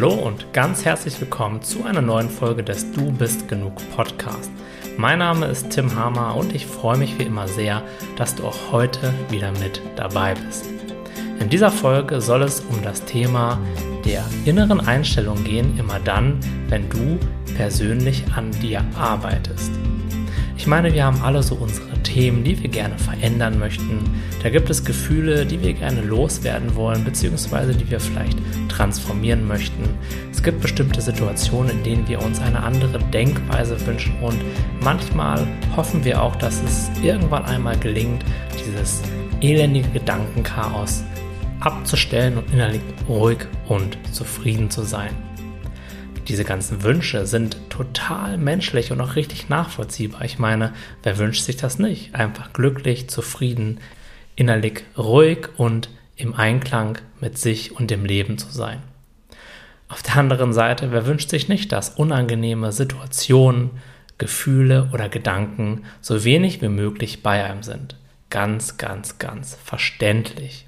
Hallo und ganz herzlich willkommen zu einer neuen Folge des Du bist genug Podcast. Mein Name ist Tim Hamer und ich freue mich wie immer sehr, dass du auch heute wieder mit dabei bist. In dieser Folge soll es um das Thema der inneren Einstellung gehen, immer dann, wenn du persönlich an dir arbeitest. Ich meine, wir haben alle so unsere Themen, die wir gerne verändern möchten. Da gibt es Gefühle, die wir gerne loswerden wollen, beziehungsweise die wir vielleicht transformieren möchten. Es gibt bestimmte Situationen, in denen wir uns eine andere Denkweise wünschen und manchmal hoffen wir auch, dass es irgendwann einmal gelingt, dieses elendige Gedankenchaos abzustellen und innerlich ruhig und zufrieden zu sein diese ganzen Wünsche sind total menschlich und auch richtig nachvollziehbar. Ich meine, wer wünscht sich das nicht? Einfach glücklich, zufrieden, innerlich ruhig und im Einklang mit sich und dem Leben zu sein. Auf der anderen Seite, wer wünscht sich nicht, dass unangenehme Situationen, Gefühle oder Gedanken so wenig wie möglich bei einem sind? Ganz, ganz, ganz verständlich.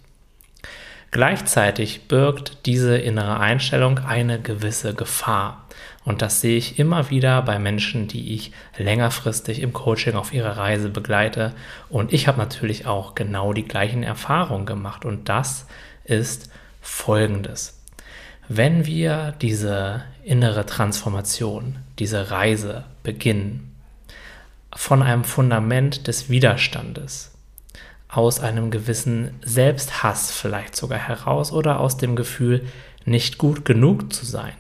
Gleichzeitig birgt diese innere Einstellung eine gewisse Gefahr. Und das sehe ich immer wieder bei Menschen, die ich längerfristig im Coaching auf ihrer Reise begleite. Und ich habe natürlich auch genau die gleichen Erfahrungen gemacht. Und das ist Folgendes. Wenn wir diese innere Transformation, diese Reise beginnen, von einem Fundament des Widerstandes, aus einem gewissen Selbsthass vielleicht sogar heraus oder aus dem Gefühl, nicht gut genug zu sein.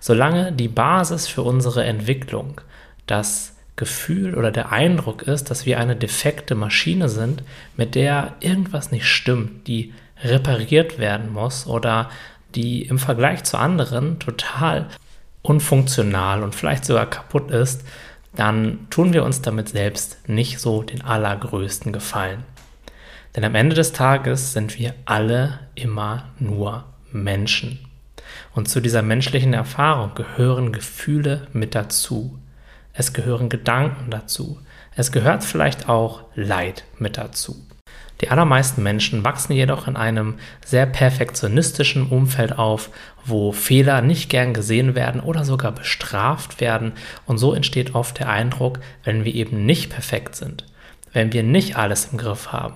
Solange die Basis für unsere Entwicklung das Gefühl oder der Eindruck ist, dass wir eine defekte Maschine sind, mit der irgendwas nicht stimmt, die repariert werden muss oder die im Vergleich zu anderen total unfunktional und vielleicht sogar kaputt ist, dann tun wir uns damit selbst nicht so den allergrößten Gefallen. Denn am Ende des Tages sind wir alle immer nur Menschen. Und zu dieser menschlichen Erfahrung gehören Gefühle mit dazu. Es gehören Gedanken dazu. Es gehört vielleicht auch Leid mit dazu. Die allermeisten Menschen wachsen jedoch in einem sehr perfektionistischen Umfeld auf, wo Fehler nicht gern gesehen werden oder sogar bestraft werden. Und so entsteht oft der Eindruck, wenn wir eben nicht perfekt sind, wenn wir nicht alles im Griff haben,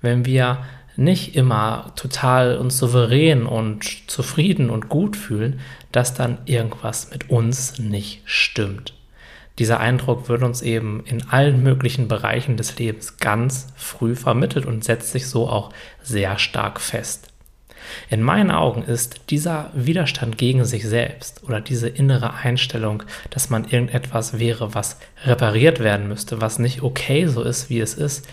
wenn wir nicht immer total und souverän und zufrieden und gut fühlen, dass dann irgendwas mit uns nicht stimmt. Dieser Eindruck wird uns eben in allen möglichen Bereichen des Lebens ganz früh vermittelt und setzt sich so auch sehr stark fest. In meinen Augen ist dieser Widerstand gegen sich selbst oder diese innere Einstellung, dass man irgendetwas wäre, was repariert werden müsste, was nicht okay so ist, wie es ist,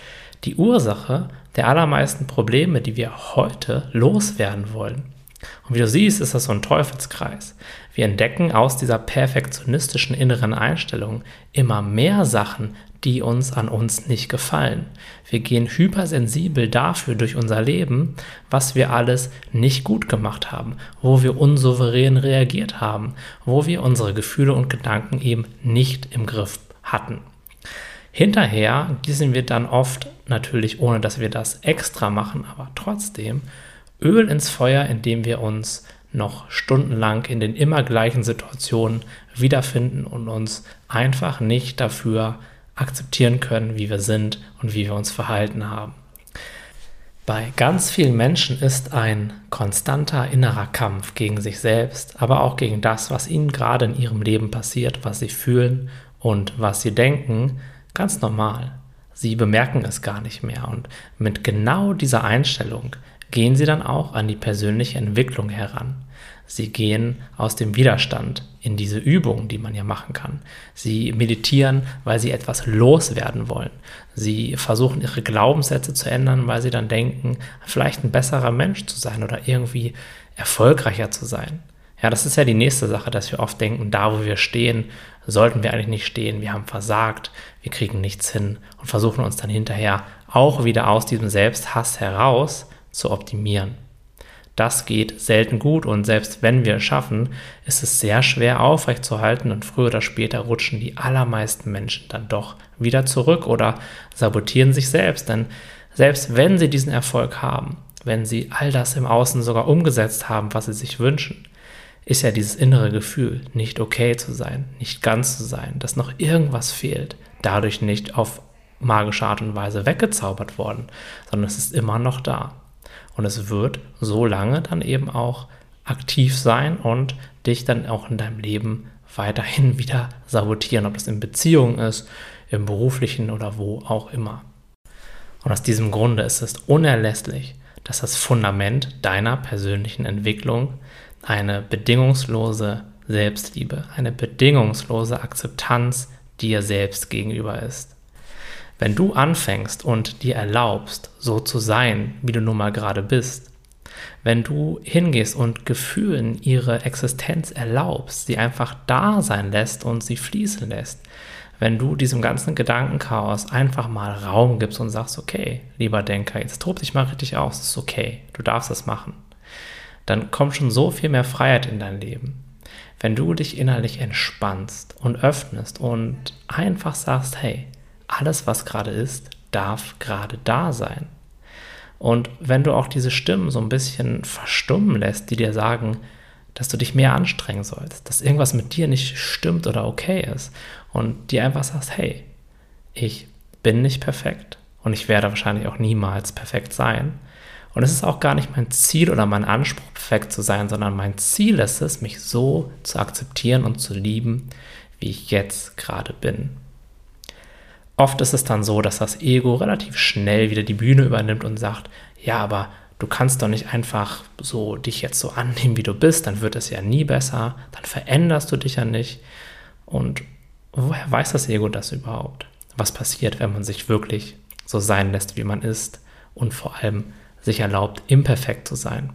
die Ursache der allermeisten Probleme, die wir heute loswerden wollen. Und wie du siehst, ist das so ein Teufelskreis. Wir entdecken aus dieser perfektionistischen inneren Einstellung immer mehr Sachen, die uns an uns nicht gefallen. Wir gehen hypersensibel dafür durch unser Leben, was wir alles nicht gut gemacht haben, wo wir unsouverän reagiert haben, wo wir unsere Gefühle und Gedanken eben nicht im Griff hatten. Hinterher gießen wir dann oft, natürlich ohne dass wir das extra machen, aber trotzdem, Öl ins Feuer, indem wir uns noch stundenlang in den immer gleichen Situationen wiederfinden und uns einfach nicht dafür akzeptieren können, wie wir sind und wie wir uns verhalten haben. Bei ganz vielen Menschen ist ein konstanter innerer Kampf gegen sich selbst, aber auch gegen das, was ihnen gerade in ihrem Leben passiert, was sie fühlen und was sie denken, Ganz normal. Sie bemerken es gar nicht mehr. Und mit genau dieser Einstellung gehen sie dann auch an die persönliche Entwicklung heran. Sie gehen aus dem Widerstand in diese Übung, die man ja machen kann. Sie meditieren, weil sie etwas loswerden wollen. Sie versuchen ihre Glaubenssätze zu ändern, weil sie dann denken, vielleicht ein besserer Mensch zu sein oder irgendwie erfolgreicher zu sein. Ja, das ist ja die nächste Sache, dass wir oft denken, da wo wir stehen, sollten wir eigentlich nicht stehen. Wir haben versagt, wir kriegen nichts hin und versuchen uns dann hinterher auch wieder aus diesem Selbsthass heraus zu optimieren. Das geht selten gut und selbst wenn wir es schaffen, ist es sehr schwer aufrechtzuerhalten und früher oder später rutschen die allermeisten Menschen dann doch wieder zurück oder sabotieren sich selbst. Denn selbst wenn sie diesen Erfolg haben, wenn sie all das im Außen sogar umgesetzt haben, was sie sich wünschen, ist ja dieses innere Gefühl, nicht okay zu sein, nicht ganz zu sein, dass noch irgendwas fehlt, dadurch nicht auf magische Art und Weise weggezaubert worden, sondern es ist immer noch da. Und es wird so lange dann eben auch aktiv sein und dich dann auch in deinem Leben weiterhin wieder sabotieren, ob das in Beziehungen ist, im beruflichen oder wo auch immer. Und aus diesem Grunde ist es unerlässlich, dass das Fundament deiner persönlichen Entwicklung eine bedingungslose Selbstliebe, eine bedingungslose Akzeptanz dir selbst gegenüber ist. Wenn du anfängst und dir erlaubst, so zu sein, wie du nun mal gerade bist, wenn du hingehst und Gefühlen ihre Existenz erlaubst, sie einfach da sein lässt und sie fließen lässt, wenn du diesem ganzen Gedankenchaos einfach mal Raum gibst und sagst, okay, lieber Denker, jetzt tob dich mal richtig aus, ist okay, du darfst das machen, dann kommt schon so viel mehr Freiheit in dein Leben. Wenn du dich innerlich entspannst und öffnest und einfach sagst, hey, alles, was gerade ist, darf gerade da sein. Und wenn du auch diese Stimmen so ein bisschen verstummen lässt, die dir sagen, dass du dich mehr anstrengen sollst, dass irgendwas mit dir nicht stimmt oder okay ist und dir einfach sagst, hey, ich bin nicht perfekt und ich werde wahrscheinlich auch niemals perfekt sein. Und es ist auch gar nicht mein Ziel oder mein Anspruch, perfekt zu sein, sondern mein Ziel ist es, mich so zu akzeptieren und zu lieben, wie ich jetzt gerade bin. Oft ist es dann so, dass das Ego relativ schnell wieder die Bühne übernimmt und sagt, ja, aber du kannst doch nicht einfach so dich jetzt so annehmen, wie du bist, dann wird es ja nie besser, dann veränderst du dich ja nicht. Und woher weiß das Ego das überhaupt? Was passiert, wenn man sich wirklich so sein lässt, wie man ist und vor allem sich erlaubt, imperfekt zu sein?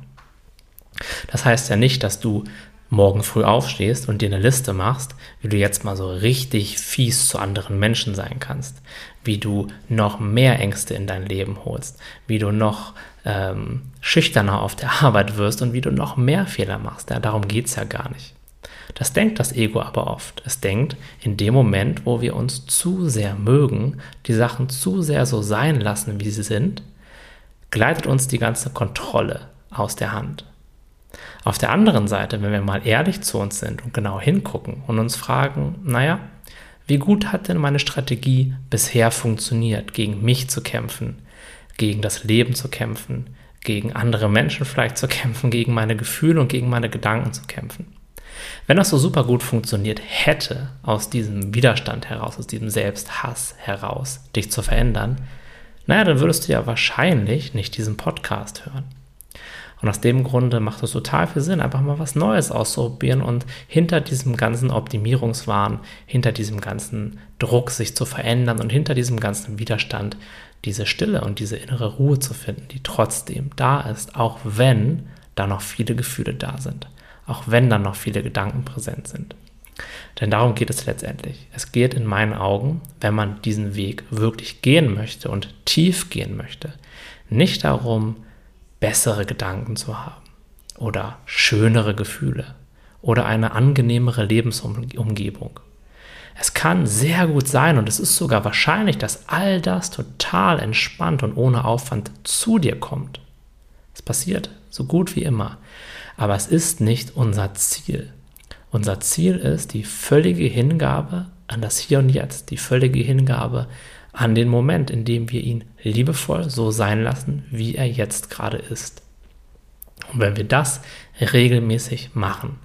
Das heißt ja nicht, dass du morgen früh aufstehst und dir eine Liste machst, wie du jetzt mal so richtig fies zu anderen Menschen sein kannst, wie du noch mehr Ängste in dein Leben holst, wie du noch ähm, schüchterner auf der Arbeit wirst und wie du noch mehr Fehler machst. Ja, darum geht es ja gar nicht. Das denkt das Ego aber oft. Es denkt, in dem Moment, wo wir uns zu sehr mögen, die Sachen zu sehr so sein lassen, wie sie sind, gleitet uns die ganze Kontrolle aus der Hand. Auf der anderen Seite, wenn wir mal ehrlich zu uns sind und genau hingucken und uns fragen, naja, wie gut hat denn meine Strategie bisher funktioniert, gegen mich zu kämpfen, gegen das Leben zu kämpfen, gegen andere Menschen vielleicht zu kämpfen, gegen meine Gefühle und gegen meine Gedanken zu kämpfen? Wenn das so super gut funktioniert hätte, aus diesem Widerstand heraus, aus diesem Selbsthass heraus, dich zu verändern, naja, dann würdest du ja wahrscheinlich nicht diesen Podcast hören. Und aus dem Grunde macht es total viel Sinn, einfach mal was Neues auszuprobieren und hinter diesem ganzen Optimierungswahn, hinter diesem ganzen Druck, sich zu verändern und hinter diesem ganzen Widerstand diese Stille und diese innere Ruhe zu finden, die trotzdem da ist, auch wenn da noch viele Gefühle da sind, auch wenn da noch viele Gedanken präsent sind. Denn darum geht es letztendlich. Es geht in meinen Augen, wenn man diesen Weg wirklich gehen möchte und tief gehen möchte, nicht darum, bessere Gedanken zu haben oder schönere Gefühle oder eine angenehmere Lebensumgebung. Es kann sehr gut sein und es ist sogar wahrscheinlich, dass all das total entspannt und ohne Aufwand zu dir kommt. Es passiert so gut wie immer. Aber es ist nicht unser Ziel. Unser Ziel ist die völlige Hingabe an das Hier und Jetzt, die völlige Hingabe an den Moment, in dem wir ihn liebevoll so sein lassen, wie er jetzt gerade ist. Und wenn wir das regelmäßig machen,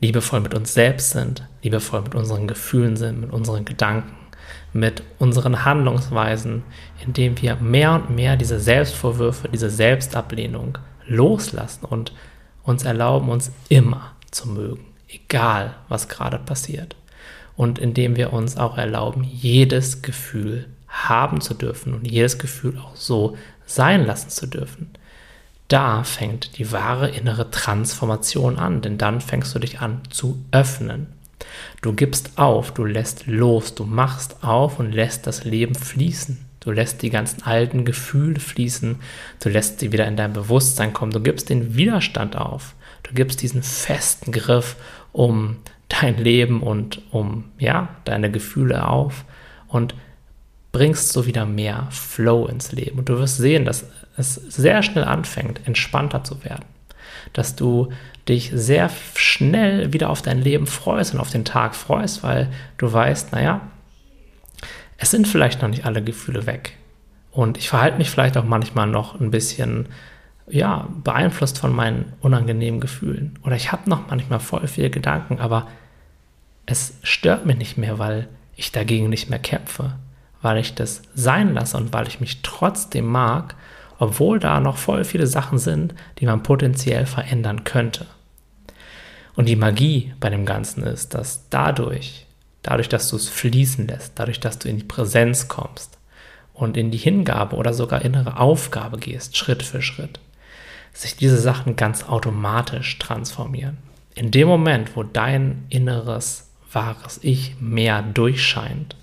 liebevoll mit uns selbst sind, liebevoll mit unseren Gefühlen sind, mit unseren Gedanken, mit unseren Handlungsweisen, indem wir mehr und mehr diese Selbstvorwürfe, diese Selbstablehnung loslassen und uns erlauben, uns immer zu mögen, egal was gerade passiert. Und indem wir uns auch erlauben, jedes Gefühl haben zu dürfen und jedes Gefühl auch so sein lassen zu dürfen. Da fängt die wahre innere Transformation an, denn dann fängst du dich an zu öffnen. Du gibst auf, du lässt los, du machst auf und lässt das Leben fließen. Du lässt die ganzen alten Gefühle fließen, du lässt sie wieder in dein Bewusstsein kommen, du gibst den Widerstand auf, du gibst diesen festen Griff um dein Leben und um ja, deine Gefühle auf und bringst so wieder mehr Flow ins Leben. Und du wirst sehen, dass es sehr schnell anfängt, entspannter zu werden. dass du dich sehr schnell wieder auf dein Leben freust und auf den Tag freust, weil du weißt, naja, es sind vielleicht noch nicht alle Gefühle weg. Und ich verhalte mich vielleicht auch manchmal noch ein bisschen, ja, beeinflusst von meinen unangenehmen Gefühlen. Oder ich habe noch manchmal voll viele Gedanken, aber es stört mich nicht mehr, weil ich dagegen nicht mehr kämpfe, weil ich das sein lasse und weil ich mich trotzdem mag, obwohl da noch voll viele Sachen sind, die man potenziell verändern könnte. Und die Magie bei dem Ganzen ist, dass dadurch, dadurch, dass du es fließen lässt, dadurch, dass du in die Präsenz kommst und in die Hingabe oder sogar innere Aufgabe gehst, Schritt für Schritt, sich diese Sachen ganz automatisch transformieren. In dem Moment, wo dein inneres, wahres Ich mehr durchscheint,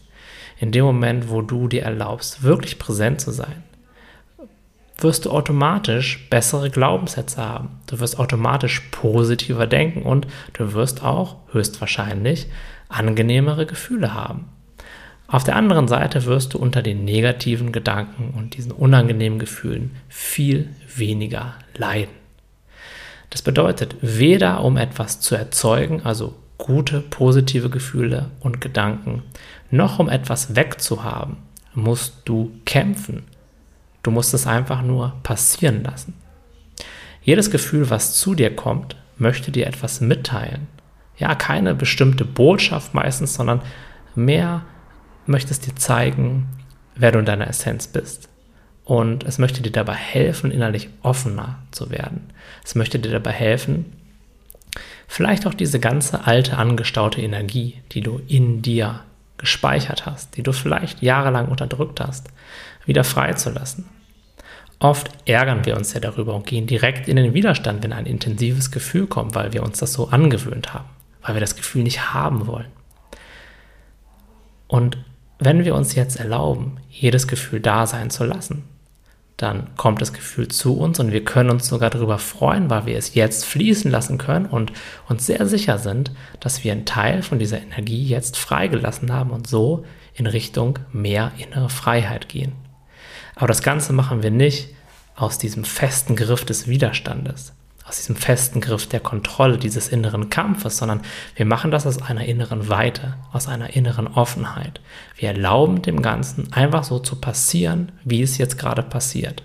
in dem Moment, wo du dir erlaubst, wirklich präsent zu sein, wirst du automatisch bessere Glaubenssätze haben. Du wirst automatisch positiver denken und du wirst auch höchstwahrscheinlich angenehmere Gefühle haben. Auf der anderen Seite wirst du unter den negativen Gedanken und diesen unangenehmen Gefühlen viel weniger leiden. Das bedeutet, weder um etwas zu erzeugen, also gute, positive Gefühle und Gedanken, noch um etwas wegzuhaben, musst du kämpfen Du musst es einfach nur passieren lassen. Jedes Gefühl, was zu dir kommt, möchte dir etwas mitteilen. Ja, keine bestimmte Botschaft meistens, sondern mehr möchte es dir zeigen, wer du in deiner Essenz bist. Und es möchte dir dabei helfen, innerlich offener zu werden. Es möchte dir dabei helfen, vielleicht auch diese ganze alte angestaute Energie, die du in dir gespeichert hast, die du vielleicht jahrelang unterdrückt hast, wieder freizulassen. Oft ärgern wir uns ja darüber und gehen direkt in den Widerstand, wenn ein intensives Gefühl kommt, weil wir uns das so angewöhnt haben, weil wir das Gefühl nicht haben wollen. Und wenn wir uns jetzt erlauben, jedes Gefühl da sein zu lassen, dann kommt das Gefühl zu uns und wir können uns sogar darüber freuen, weil wir es jetzt fließen lassen können und uns sehr sicher sind, dass wir einen Teil von dieser Energie jetzt freigelassen haben und so in Richtung mehr innere Freiheit gehen. Aber das Ganze machen wir nicht aus diesem festen Griff des Widerstandes, aus diesem festen Griff der Kontrolle, dieses inneren Kampfes, sondern wir machen das aus einer inneren Weite, aus einer inneren Offenheit. Wir erlauben dem Ganzen einfach so zu passieren, wie es jetzt gerade passiert.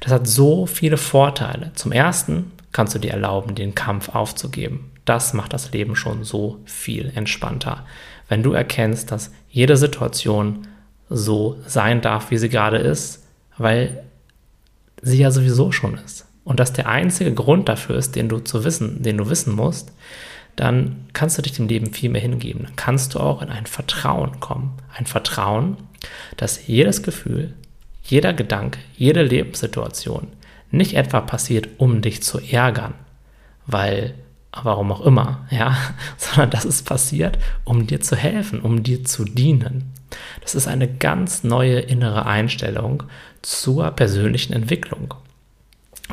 Das hat so viele Vorteile. Zum Ersten kannst du dir erlauben, den Kampf aufzugeben. Das macht das Leben schon so viel entspannter. Wenn du erkennst, dass jede Situation so sein darf, wie sie gerade ist, weil sie ja sowieso schon ist. Und dass der einzige Grund dafür ist, den du zu wissen, den du wissen musst, dann kannst du dich dem Leben viel mehr hingeben. Dann kannst du auch in ein Vertrauen kommen. Ein Vertrauen, dass jedes Gefühl, jeder Gedanke, jede Lebenssituation nicht etwa passiert, um dich zu ärgern, weil warum auch immer, ja, sondern dass es passiert, um dir zu helfen, um dir zu dienen. Das ist eine ganz neue innere Einstellung zur persönlichen Entwicklung.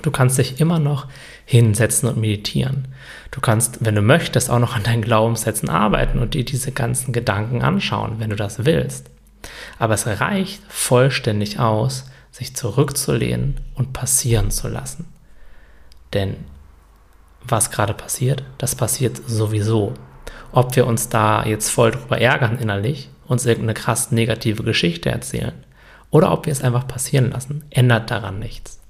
Du kannst dich immer noch hinsetzen und meditieren. Du kannst, wenn du möchtest, auch noch an deinen Glaubenssätzen arbeiten und dir diese ganzen Gedanken anschauen, wenn du das willst. Aber es reicht vollständig aus, sich zurückzulehnen und passieren zu lassen. Denn was gerade passiert, das passiert sowieso. Ob wir uns da jetzt voll drüber ärgern innerlich, uns irgendeine krass negative Geschichte erzählen, oder ob wir es einfach passieren lassen, ändert daran nichts.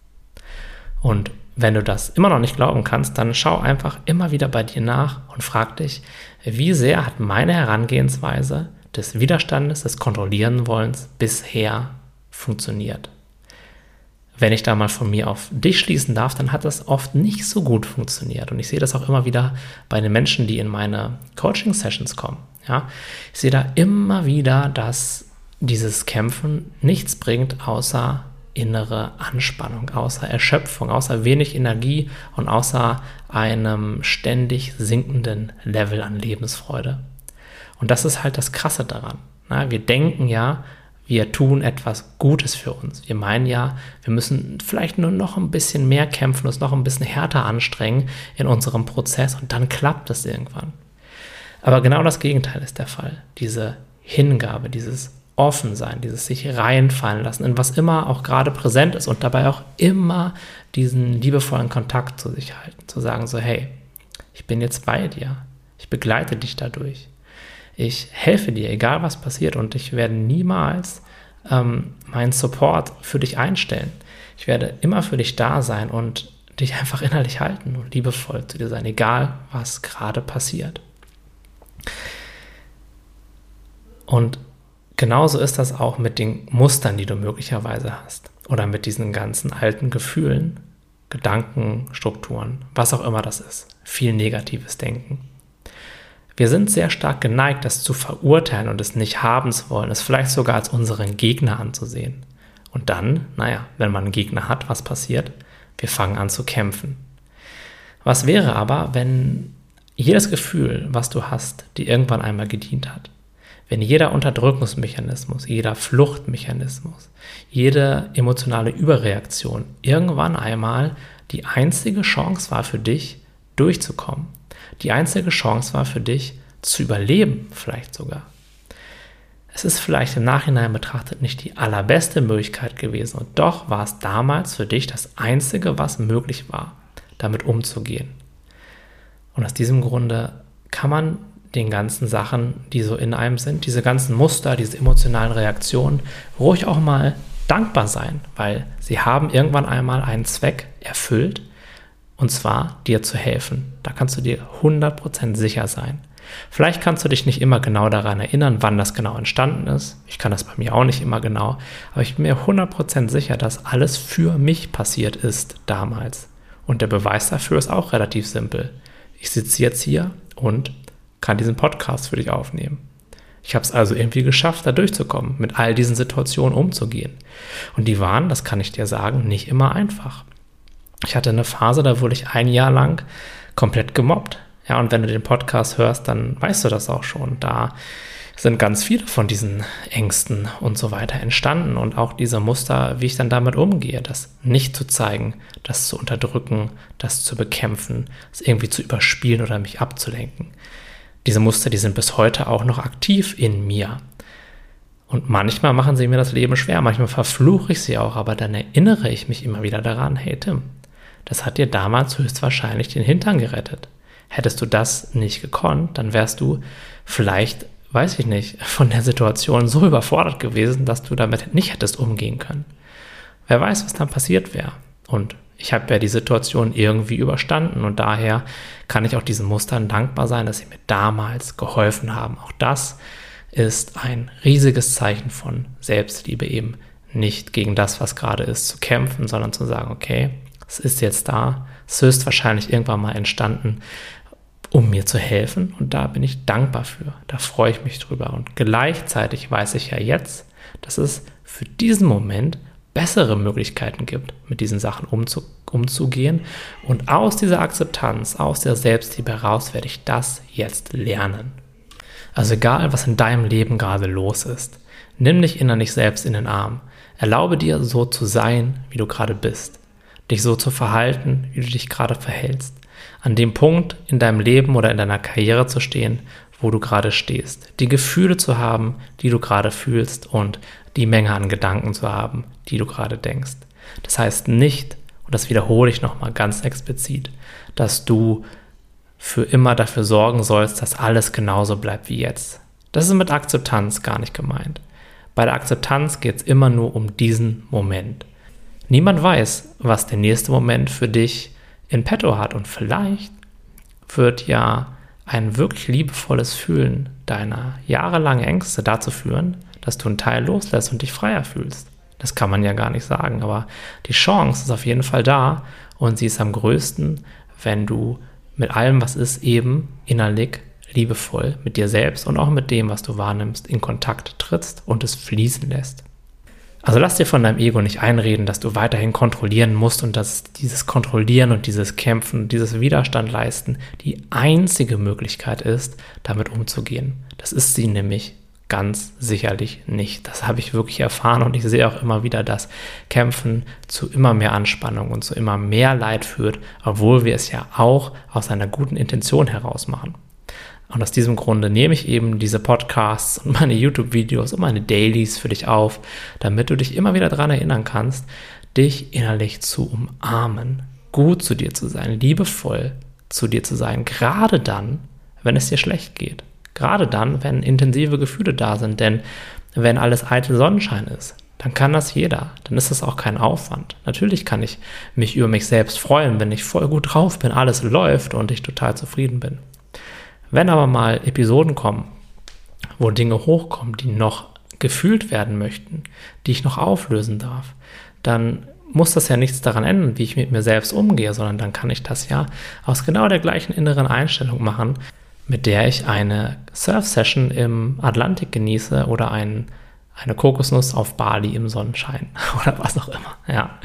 Und wenn du das immer noch nicht glauben kannst, dann schau einfach immer wieder bei dir nach und frag dich, wie sehr hat meine Herangehensweise des Widerstandes, des Kontrollieren wollens bisher funktioniert wenn ich da mal von mir auf dich schließen darf, dann hat das oft nicht so gut funktioniert. Und ich sehe das auch immer wieder bei den Menschen, die in meine Coaching-Sessions kommen. Ja, ich sehe da immer wieder, dass dieses Kämpfen nichts bringt, außer innere Anspannung, außer Erschöpfung, außer wenig Energie und außer einem ständig sinkenden Level an Lebensfreude. Und das ist halt das Krasse daran. wir denken ja, wir tun etwas Gutes für uns. Wir meinen ja, wir müssen vielleicht nur noch ein bisschen mehr kämpfen, uns noch ein bisschen härter anstrengen in unserem Prozess und dann klappt es irgendwann. Aber genau das Gegenteil ist der Fall. Diese Hingabe, dieses offen sein, dieses sich reinfallen lassen, in was immer auch gerade präsent ist und dabei auch immer diesen liebevollen Kontakt zu sich halten, zu sagen so, hey, ich bin jetzt bei dir, ich begleite dich dadurch, ich helfe dir, egal was passiert und ich werde niemals ähm, meinen Support für dich einstellen. Ich werde immer für dich da sein und dich einfach innerlich halten und liebevoll zu dir sein, egal was gerade passiert. Und genauso ist das auch mit den Mustern, die du möglicherweise hast oder mit diesen ganzen alten Gefühlen, Gedankenstrukturen, was auch immer das ist. Viel negatives Denken. Wir sind sehr stark geneigt, das zu verurteilen und es nicht haben zu wollen, es vielleicht sogar als unseren Gegner anzusehen. Und dann, naja, wenn man einen Gegner hat, was passiert? Wir fangen an zu kämpfen. Was wäre aber, wenn jedes Gefühl, was du hast, dir irgendwann einmal gedient hat? Wenn jeder Unterdrückungsmechanismus, jeder Fluchtmechanismus, jede emotionale Überreaktion irgendwann einmal die einzige Chance war für dich, durchzukommen, die einzige Chance war für dich, zu überleben, vielleicht sogar. Es ist vielleicht im Nachhinein betrachtet nicht die allerbeste Möglichkeit gewesen und doch war es damals für dich das Einzige, was möglich war, damit umzugehen. Und aus diesem Grunde kann man den ganzen Sachen, die so in einem sind, diese ganzen Muster, diese emotionalen Reaktionen, ruhig auch mal dankbar sein, weil sie haben irgendwann einmal einen Zweck erfüllt, und zwar dir zu helfen. Da kannst du dir 100% sicher sein. Vielleicht kannst du dich nicht immer genau daran erinnern, wann das genau entstanden ist. Ich kann das bei mir auch nicht immer genau. Aber ich bin mir 100% sicher, dass alles für mich passiert ist damals. Und der Beweis dafür ist auch relativ simpel. Ich sitze jetzt hier und kann diesen Podcast für dich aufnehmen. Ich habe es also irgendwie geschafft, da durchzukommen, mit all diesen Situationen umzugehen. Und die waren, das kann ich dir sagen, nicht immer einfach. Ich hatte eine Phase, da wurde ich ein Jahr lang komplett gemobbt. Ja, und wenn du den Podcast hörst, dann weißt du das auch schon. Da sind ganz viele von diesen Ängsten und so weiter entstanden und auch diese Muster, wie ich dann damit umgehe, das nicht zu zeigen, das zu unterdrücken, das zu bekämpfen, es irgendwie zu überspielen oder mich abzulenken. Diese Muster, die sind bis heute auch noch aktiv in mir. Und manchmal machen sie mir das Leben schwer, manchmal verfluche ich sie auch, aber dann erinnere ich mich immer wieder daran, hey Tim, das hat dir damals höchstwahrscheinlich den Hintern gerettet. Hättest du das nicht gekonnt, dann wärst du vielleicht, weiß ich nicht, von der Situation so überfordert gewesen, dass du damit nicht hättest umgehen können. Wer weiß, was dann passiert wäre. Und ich habe ja die Situation irgendwie überstanden und daher kann ich auch diesen Mustern dankbar sein, dass sie mir damals geholfen haben. Auch das ist ein riesiges Zeichen von Selbstliebe, eben nicht gegen das, was gerade ist, zu kämpfen, sondern zu sagen, okay, es ist jetzt da, es ist höchstwahrscheinlich irgendwann mal entstanden, um mir zu helfen. Und da bin ich dankbar für, da freue ich mich drüber. Und gleichzeitig weiß ich ja jetzt, dass es für diesen Moment bessere Möglichkeiten gibt, mit diesen Sachen umzu umzugehen. Und aus dieser Akzeptanz, aus der Selbstliebe heraus werde ich das jetzt lernen. Also egal, was in deinem Leben gerade los ist, nimm dich innerlich selbst in den Arm. Erlaube dir, so zu sein, wie du gerade bist. Dich so zu verhalten, wie du dich gerade verhältst. An dem Punkt in deinem Leben oder in deiner Karriere zu stehen, wo du gerade stehst. Die Gefühle zu haben, die du gerade fühlst und die Menge an Gedanken zu haben, die du gerade denkst. Das heißt nicht, und das wiederhole ich nochmal ganz explizit, dass du für immer dafür sorgen sollst, dass alles genauso bleibt wie jetzt. Das ist mit Akzeptanz gar nicht gemeint. Bei der Akzeptanz geht es immer nur um diesen Moment. Niemand weiß, was der nächste Moment für dich in petto hat und vielleicht wird ja ein wirklich liebevolles Fühlen deiner jahrelangen Ängste dazu führen, dass du einen Teil loslässt und dich freier fühlst. Das kann man ja gar nicht sagen, aber die Chance ist auf jeden Fall da und sie ist am größten, wenn du mit allem, was ist, eben innerlich liebevoll mit dir selbst und auch mit dem, was du wahrnimmst, in Kontakt trittst und es fließen lässt. Also lass dir von deinem Ego nicht einreden, dass du weiterhin kontrollieren musst und dass dieses Kontrollieren und dieses Kämpfen, dieses Widerstand leisten die einzige Möglichkeit ist, damit umzugehen. Das ist sie nämlich ganz sicherlich nicht. Das habe ich wirklich erfahren und ich sehe auch immer wieder, dass Kämpfen zu immer mehr Anspannung und zu immer mehr Leid führt, obwohl wir es ja auch aus einer guten Intention heraus machen. Und aus diesem Grunde nehme ich eben diese Podcasts und meine YouTube-Videos und meine Dailies für dich auf, damit du dich immer wieder daran erinnern kannst, dich innerlich zu umarmen, gut zu dir zu sein, liebevoll zu dir zu sein, gerade dann, wenn es dir schlecht geht. Gerade dann, wenn intensive Gefühle da sind, denn wenn alles eitel Sonnenschein ist, dann kann das jeder. Dann ist das auch kein Aufwand. Natürlich kann ich mich über mich selbst freuen, wenn ich voll gut drauf bin, alles läuft und ich total zufrieden bin. Wenn aber mal Episoden kommen, wo Dinge hochkommen, die noch gefühlt werden möchten, die ich noch auflösen darf, dann muss das ja nichts daran ändern, wie ich mit mir selbst umgehe, sondern dann kann ich das ja aus genau der gleichen inneren Einstellung machen, mit der ich eine Surf-Session im Atlantik genieße oder einen eine Kokosnuss auf Bali im Sonnenschein oder was auch immer. Ja,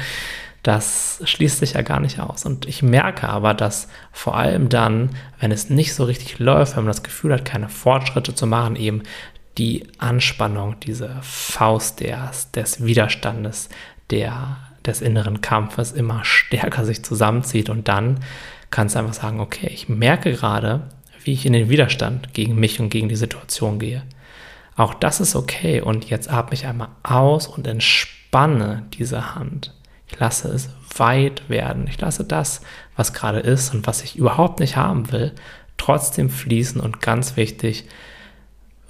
das schließt sich ja gar nicht aus. Und ich merke aber, dass vor allem dann, wenn es nicht so richtig läuft, wenn man das Gefühl hat, keine Fortschritte zu machen, eben die Anspannung, diese Faust des, des Widerstandes, der, des inneren Kampfes immer stärker sich zusammenzieht. Und dann kannst du einfach sagen, okay, ich merke gerade, wie ich in den Widerstand gegen mich und gegen die Situation gehe. Auch das ist okay. Und jetzt atme ich einmal aus und entspanne diese Hand. Ich lasse es weit werden. Ich lasse das, was gerade ist und was ich überhaupt nicht haben will, trotzdem fließen. Und ganz wichtig,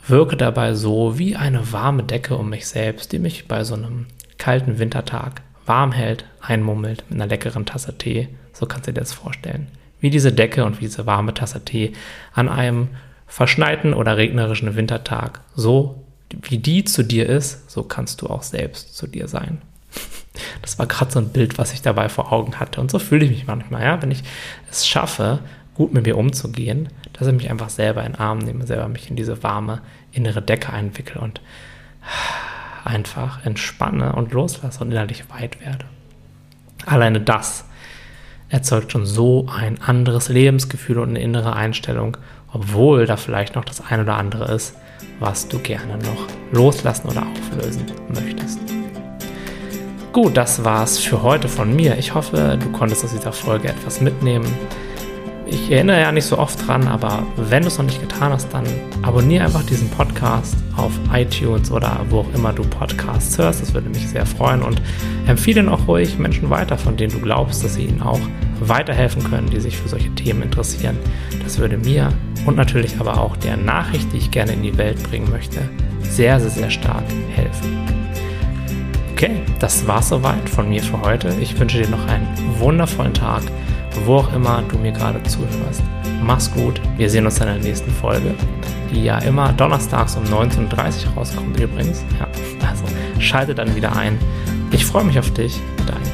wirke dabei so wie eine warme Decke um mich selbst, die mich bei so einem kalten Wintertag warm hält, einmummelt mit einer leckeren Tasse Tee. So kannst du dir das vorstellen. Wie diese Decke und wie diese warme Tasse Tee an einem verschneiten oder regnerischen Wintertag, so wie die zu dir ist, so kannst du auch selbst zu dir sein. Das war gerade so ein Bild, was ich dabei vor Augen hatte. Und so fühle ich mich manchmal, ja, wenn ich es schaffe, gut mit mir umzugehen, dass ich mich einfach selber in den Arm nehme, selber mich in diese warme innere Decke einwickle und einfach entspanne und loslasse und innerlich weit werde. Alleine das erzeugt schon so ein anderes Lebensgefühl und eine innere Einstellung obwohl da vielleicht noch das ein oder andere ist, was du gerne noch loslassen oder auflösen möchtest. Gut, das war's für heute von mir. Ich hoffe, du konntest aus dieser Folge etwas mitnehmen. Ich erinnere ja nicht so oft dran, aber wenn du es noch nicht getan hast, dann abonniere einfach diesen Podcast auf iTunes oder wo auch immer du Podcasts hörst. Das würde mich sehr freuen und empfehle ihn auch ruhig Menschen weiter, von denen du glaubst, dass sie ihnen auch weiterhelfen können, die sich für solche Themen interessieren. Das würde mir und natürlich aber auch der Nachricht, die ich gerne in die Welt bringen möchte, sehr, sehr, sehr stark helfen. Okay, das war's soweit von mir für heute. Ich wünsche dir noch einen wundervollen Tag, wo auch immer du mir gerade zuhörst. Mach's gut, wir sehen uns in der nächsten Folge, die ja immer donnerstags um 19.30 Uhr rauskommt übrigens. Ja, also schalte dann wieder ein. Ich freue mich auf dich, dein